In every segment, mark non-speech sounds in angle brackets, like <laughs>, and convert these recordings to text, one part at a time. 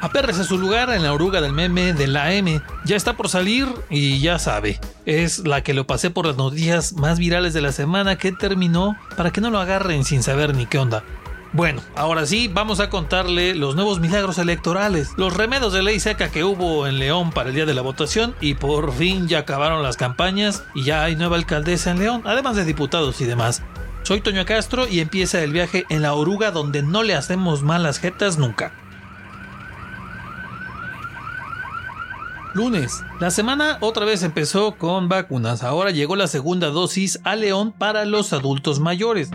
Apérrese a su lugar en la oruga del meme de la M. Ya está por salir y ya sabe. Es la que lo pasé por las noticias más virales de la semana que terminó para que no lo agarren sin saber ni qué onda. Bueno, ahora sí, vamos a contarle los nuevos milagros electorales, los remedios de ley seca que hubo en León para el día de la votación y por fin ya acabaron las campañas y ya hay nueva alcaldesa en León, además de diputados y demás. Soy Toño Castro y empieza el viaje en la oruga donde no le hacemos malas jetas nunca. Lunes. La semana otra vez empezó con vacunas. Ahora llegó la segunda dosis a León para los adultos mayores.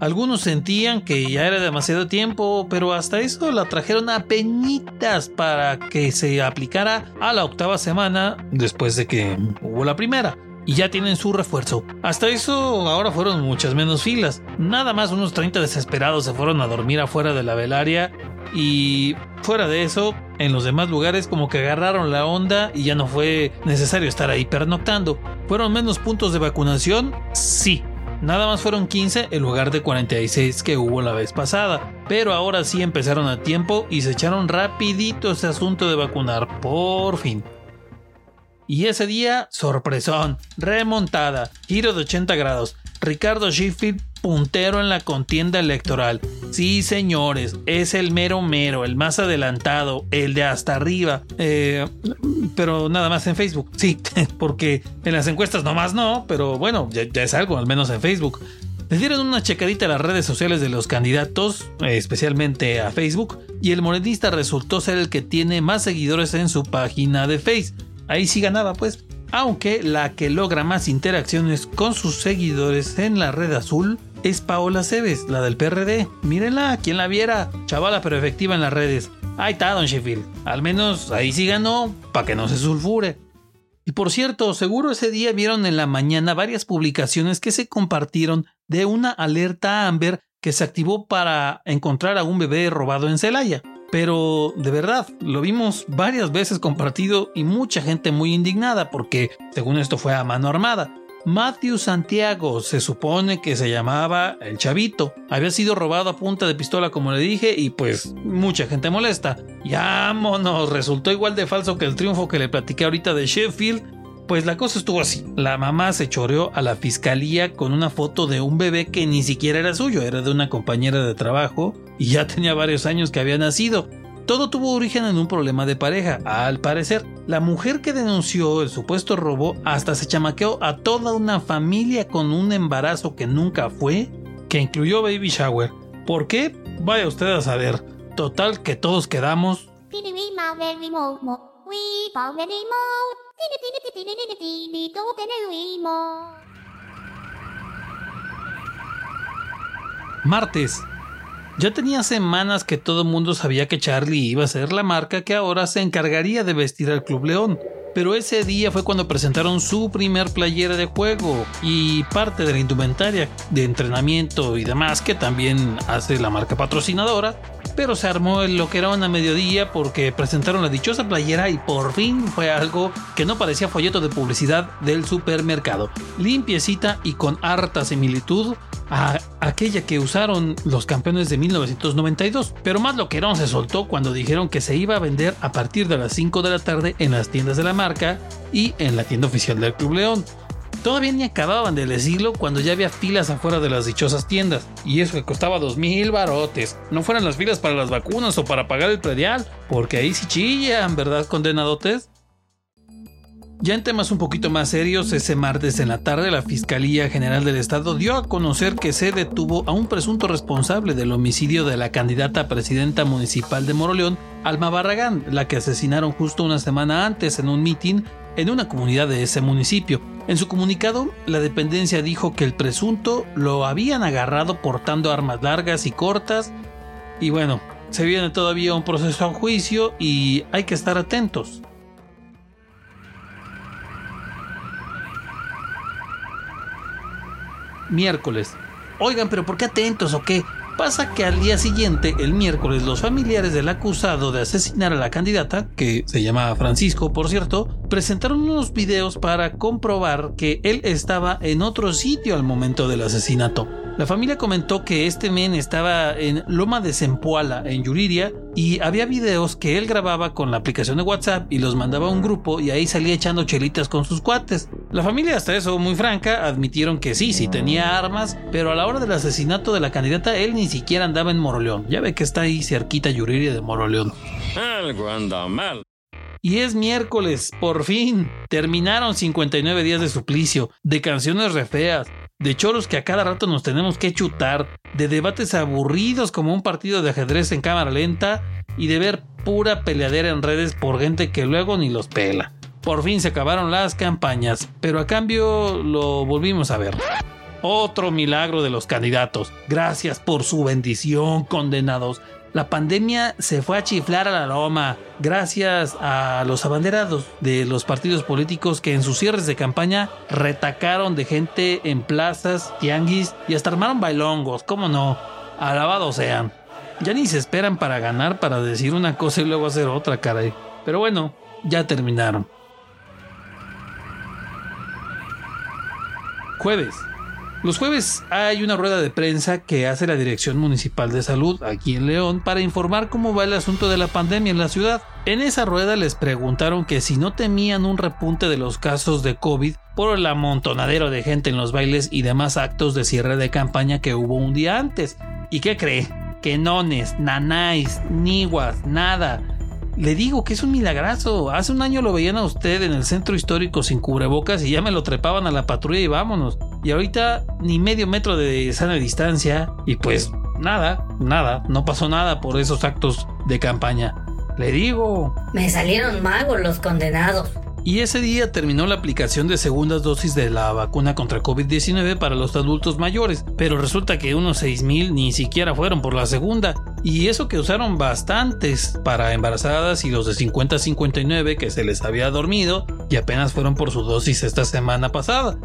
Algunos sentían que ya era demasiado tiempo, pero hasta eso la trajeron a peñitas para que se aplicara a la octava semana después de que hubo la primera. Y ya tienen su refuerzo. Hasta eso ahora fueron muchas menos filas. Nada más unos 30 desesperados se fueron a dormir afuera de la velaria y fuera de eso, en los demás lugares como que agarraron la onda y ya no fue necesario estar ahí pernoctando. ¿Fueron menos puntos de vacunación? Sí. Nada más fueron 15 en lugar de 46 que hubo la vez pasada. Pero ahora sí empezaron a tiempo y se echaron rapidito ese asunto de vacunar. Por fin. Y ese día, sorpresón, remontada, giro de 80 grados. Ricardo Sheffield puntero en la contienda electoral. Sí, señores, es el mero mero, el más adelantado, el de hasta arriba. Eh, pero nada más en Facebook. Sí, <laughs> porque en las encuestas nomás no, pero bueno, ya, es algo, al menos en Facebook. Le dieron una checadita a las redes sociales de los candidatos, especialmente a Facebook, y el morenista resultó ser el que tiene más seguidores en su página de Face. Ahí sí ganaba, pues aunque la que logra más interacciones con sus seguidores en la red azul es Paola Cebes, la del PRD. Mírenla, quien la viera, chavala pero efectiva en las redes. Ahí está, Don Sheffield. Al menos ahí sí ganó, para que no se sulfure. Y por cierto, seguro ese día vieron en la mañana varias publicaciones que se compartieron de una alerta Amber que se activó para encontrar a un bebé robado en Celaya. Pero de verdad, lo vimos varias veces compartido y mucha gente muy indignada porque, según esto, fue a mano armada. Matthew Santiago se supone que se llamaba el chavito. Había sido robado a punta de pistola como le dije y pues mucha gente molesta. Vámonos, resultó igual de falso que el triunfo que le platiqué ahorita de Sheffield. Pues la cosa estuvo así. La mamá se choreó a la fiscalía con una foto de un bebé que ni siquiera era suyo, era de una compañera de trabajo y ya tenía varios años que había nacido. Todo tuvo origen en un problema de pareja. Al parecer, la mujer que denunció el supuesto robo hasta se chamaqueó a toda una familia con un embarazo que nunca fue, que incluyó baby shower. ¿Por qué? Vaya usted a saber. Total que todos quedamos. Martes, ya tenía semanas que todo el mundo sabía que Charlie iba a ser la marca que ahora se encargaría de vestir al Club León. Pero ese día fue cuando presentaron su primer playera de juego y parte de la indumentaria de entrenamiento y demás que también hace la marca patrocinadora. Pero se armó el lo que era una mediodía porque presentaron la dichosa playera y por fin fue algo que no parecía folleto de publicidad del supermercado. Limpiecita y con harta similitud a aquella que usaron los campeones de 1992. Pero más lo que no se soltó cuando dijeron que se iba a vender a partir de las 5 de la tarde en las tiendas de la marca y en la tienda oficial del Club León. Todavía ni acababan de decirlo cuando ya había filas afuera de las dichosas tiendas. Y eso que costaba dos mil barotes. No fueran las filas para las vacunas o para pagar el predial. Porque ahí sí chillan, ¿verdad, condenadotes? Ya en temas un poquito más serios, ese martes en la tarde la Fiscalía General del Estado dio a conocer que se detuvo a un presunto responsable del homicidio de la candidata a presidenta municipal de Moroleón, Alma Barragán, la que asesinaron justo una semana antes en un mitin en una comunidad de ese municipio. En su comunicado, la dependencia dijo que el presunto lo habían agarrado portando armas largas y cortas y bueno, se viene todavía un proceso a juicio y hay que estar atentos. Miércoles. Oigan, pero ¿por qué atentos o qué? Pasa que al día siguiente, el miércoles, los familiares del acusado de asesinar a la candidata, que se llama Francisco por cierto, presentaron unos videos para comprobar que él estaba en otro sitio al momento del asesinato. La familia comentó que este men estaba en Loma de Zempoala, en Yuriria, y había videos que él grababa con la aplicación de WhatsApp y los mandaba a un grupo y ahí salía echando chelitas con sus cuates. La familia, hasta eso muy franca, admitieron que sí, sí tenía armas, pero a la hora del asesinato de la candidata él ni siquiera andaba en Moroleón. Ya ve que está ahí cerquita Yuriria de Moroleón. Algo anda mal. Y es miércoles, por fin. Terminaron 59 días de suplicio, de canciones re feas, de choros que a cada rato nos tenemos que chutar, de debates aburridos como un partido de ajedrez en cámara lenta y de ver pura peleadera en redes por gente que luego ni los pela. Por fin se acabaron las campañas, pero a cambio lo volvimos a ver. Otro milagro de los candidatos. Gracias por su bendición, condenados. La pandemia se fue a chiflar a la loma gracias a los abanderados de los partidos políticos que en sus cierres de campaña retacaron de gente en plazas, tianguis y hasta armaron bailongos, cómo no, alabados sean. Ya ni se esperan para ganar para decir una cosa y luego hacer otra, caray. Pero bueno, ya terminaron. Jueves. Los jueves hay una rueda de prensa que hace la Dirección Municipal de Salud aquí en León para informar cómo va el asunto de la pandemia en la ciudad. En esa rueda les preguntaron que si no temían un repunte de los casos de COVID por el amontonadero de gente en los bailes y demás actos de cierre de campaña que hubo un día antes. ¿Y qué cree? Que nones, nanáis, niguas, nada le digo que es un milagrazo. Hace un año lo veían a usted en el centro histórico sin cubrebocas y ya me lo trepaban a la patrulla y vámonos. Y ahorita ni medio metro de sana distancia y pues nada, nada, no pasó nada por esos actos de campaña. Le digo. Me salieron magos los condenados. Y ese día terminó la aplicación de segundas dosis de la vacuna contra COVID-19 para los adultos mayores, pero resulta que unos 6.000 ni siquiera fueron por la segunda. Y eso que usaron bastantes para embarazadas y los de 50 a 59 que se les había dormido y apenas fueron por su dosis esta semana pasada.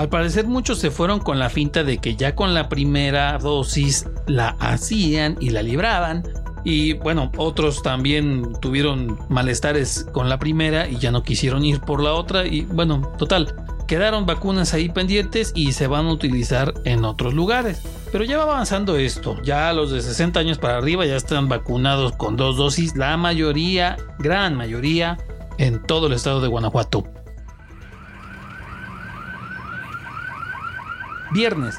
Al parecer muchos se fueron con la finta de que ya con la primera dosis la hacían y la libraban, y bueno, otros también tuvieron malestares con la primera y ya no quisieron ir por la otra. Y bueno, total, quedaron vacunas ahí pendientes y se van a utilizar en otros lugares. Pero ya va avanzando esto, ya los de 60 años para arriba ya están vacunados con dos dosis, la mayoría, gran mayoría, en todo el estado de Guanajuato. Viernes,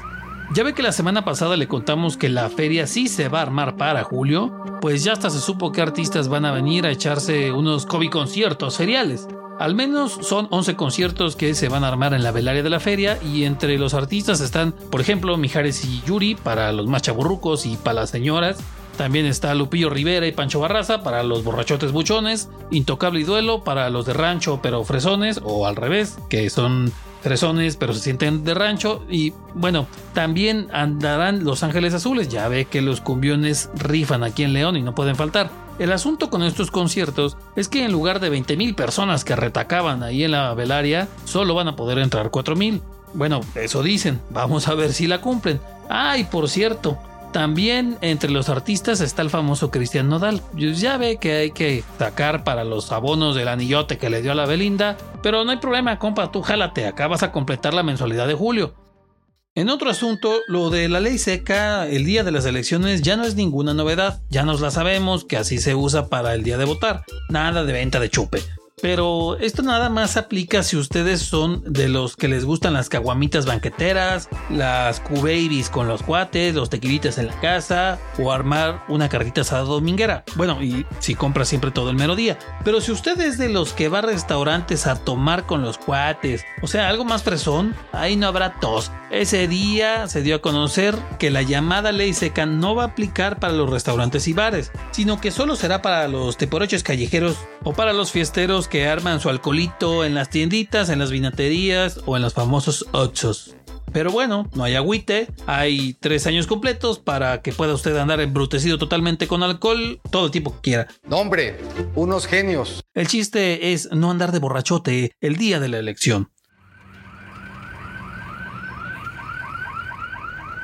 ya ve que la semana pasada le contamos que la feria sí se va a armar para julio, pues ya hasta se supo que artistas van a venir a echarse unos COVID conciertos feriales. Al menos son 11 conciertos que se van a armar en la velaria de la feria y entre los artistas están, por ejemplo, Mijares y Yuri para los más chaburrucos y para las señoras. También está Lupillo Rivera y Pancho Barraza para los borrachotes buchones, Intocable y Duelo para los de rancho pero fresones o al revés, que son fresones, pero se sienten de rancho. Y bueno, también andarán Los Ángeles Azules. Ya ve que los cumbiones rifan aquí en León y no pueden faltar. El asunto con estos conciertos es que en lugar de 20.000 personas que retacaban ahí en la velaria, solo van a poder entrar 4.000. Bueno, eso dicen. Vamos a ver si la cumplen. Ay, por cierto, también entre los artistas está el famoso Cristian Nodal. Ya ve que hay que sacar para los abonos del anillote que le dio a la Belinda, pero no hay problema, compa, tú jálate, acá vas a completar la mensualidad de julio. En otro asunto, lo de la ley seca el día de las elecciones ya no es ninguna novedad, ya nos la sabemos que así se usa para el día de votar, nada de venta de chupe. Pero esto nada más aplica si ustedes son de los que les gustan las caguamitas banqueteras, las Q-Babies con los cuates, los tequilitas en la casa o armar una carrita asada dominguera. Bueno, y si compra siempre todo el mero día. Pero si usted es de los que va a restaurantes a tomar con los cuates, o sea, algo más fresón, ahí no habrá tos. Ese día se dio a conocer que la llamada ley seca no va a aplicar para los restaurantes y bares, sino que solo será para los teporoches callejeros o para los fiesteros que arman su alcoholito en las tienditas, en las vinaterías o en los famosos ochos. Pero bueno, no hay agüite, hay tres años completos para que pueda usted andar embrutecido totalmente con alcohol todo el tiempo que quiera. No, hombre, unos genios. El chiste es no andar de borrachote el día de la elección.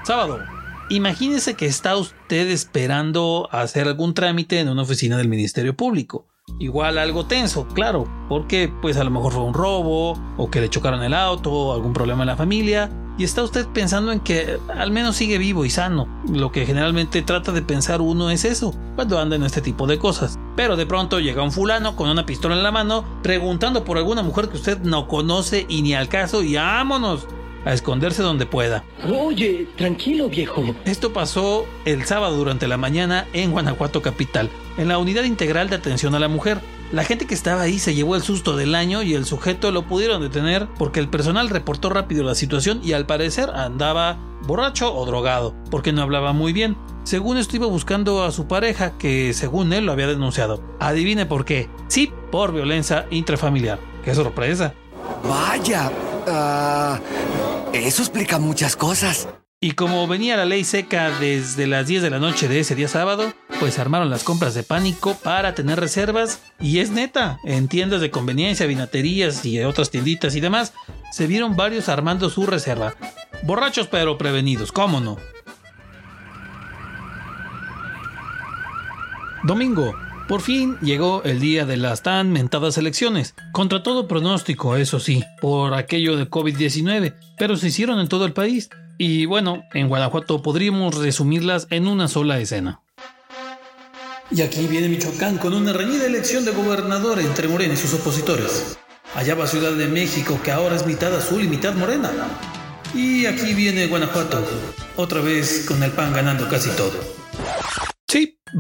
Sábado. Imagínese que está usted esperando hacer algún trámite en una oficina del Ministerio Público. Igual algo tenso, claro, porque pues a lo mejor fue un robo, o que le chocaron el auto, o algún problema en la familia, y está usted pensando en que al menos sigue vivo y sano. Lo que generalmente trata de pensar uno es eso, cuando anda en este tipo de cosas. Pero de pronto llega un fulano con una pistola en la mano, preguntando por alguna mujer que usted no conoce y ni al caso, y vámonos a esconderse donde pueda. Oye, tranquilo viejo. Esto pasó el sábado durante la mañana en Guanajuato Capital, en la Unidad Integral de Atención a la Mujer. La gente que estaba ahí se llevó el susto del año y el sujeto lo pudieron detener porque el personal reportó rápido la situación y al parecer andaba borracho o drogado, porque no hablaba muy bien. Según esto iba buscando a su pareja que según él lo había denunciado. Adivine por qué. Sí, por violencia intrafamiliar. ¡Qué sorpresa! Vaya, ah, eso explica muchas cosas. Y como venía la ley seca desde las 10 de la noche de ese día sábado, pues armaron las compras de pánico para tener reservas. Y es neta, en tiendas de conveniencia, vinaterías y otras tienditas y demás, se vieron varios armando su reserva. Borrachos pero prevenidos, ¿cómo no? Domingo. Por fin llegó el día de las tan mentadas elecciones, contra todo pronóstico, eso sí, por aquello de COVID-19, pero se hicieron en todo el país. Y bueno, en Guanajuato podríamos resumirlas en una sola escena. Y aquí viene Michoacán con una reñida elección de gobernador entre Morena y sus opositores. Allá va Ciudad de México, que ahora es mitad azul y mitad morena. Y aquí viene Guanajuato, otra vez con el PAN ganando casi todo.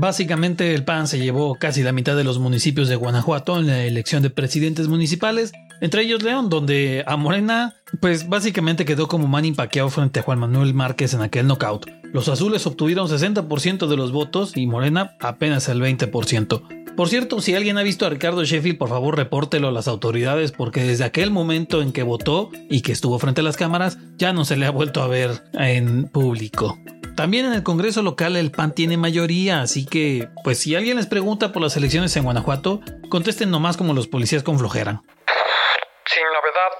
Básicamente el PAN se llevó casi la mitad de los municipios de Guanajuato en la elección de presidentes municipales, entre ellos León, donde a Morena, pues básicamente quedó como man Pacquiao frente a Juan Manuel Márquez en aquel knockout. Los azules obtuvieron 60% de los votos y Morena apenas el 20%. Por cierto, si alguien ha visto a Ricardo Sheffield, por favor repórtelo a las autoridades porque desde aquel momento en que votó y que estuvo frente a las cámaras, ya no se le ha vuelto a ver en público. También en el Congreso local el PAN tiene mayoría, así que, pues si alguien les pregunta por las elecciones en Guanajuato, contesten nomás como los policías con flojera. Sin novedad.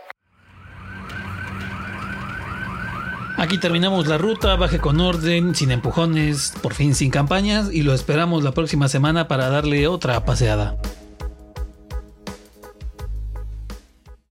Aquí terminamos la ruta, baje con orden, sin empujones, por fin sin campañas y lo esperamos la próxima semana para darle otra paseada.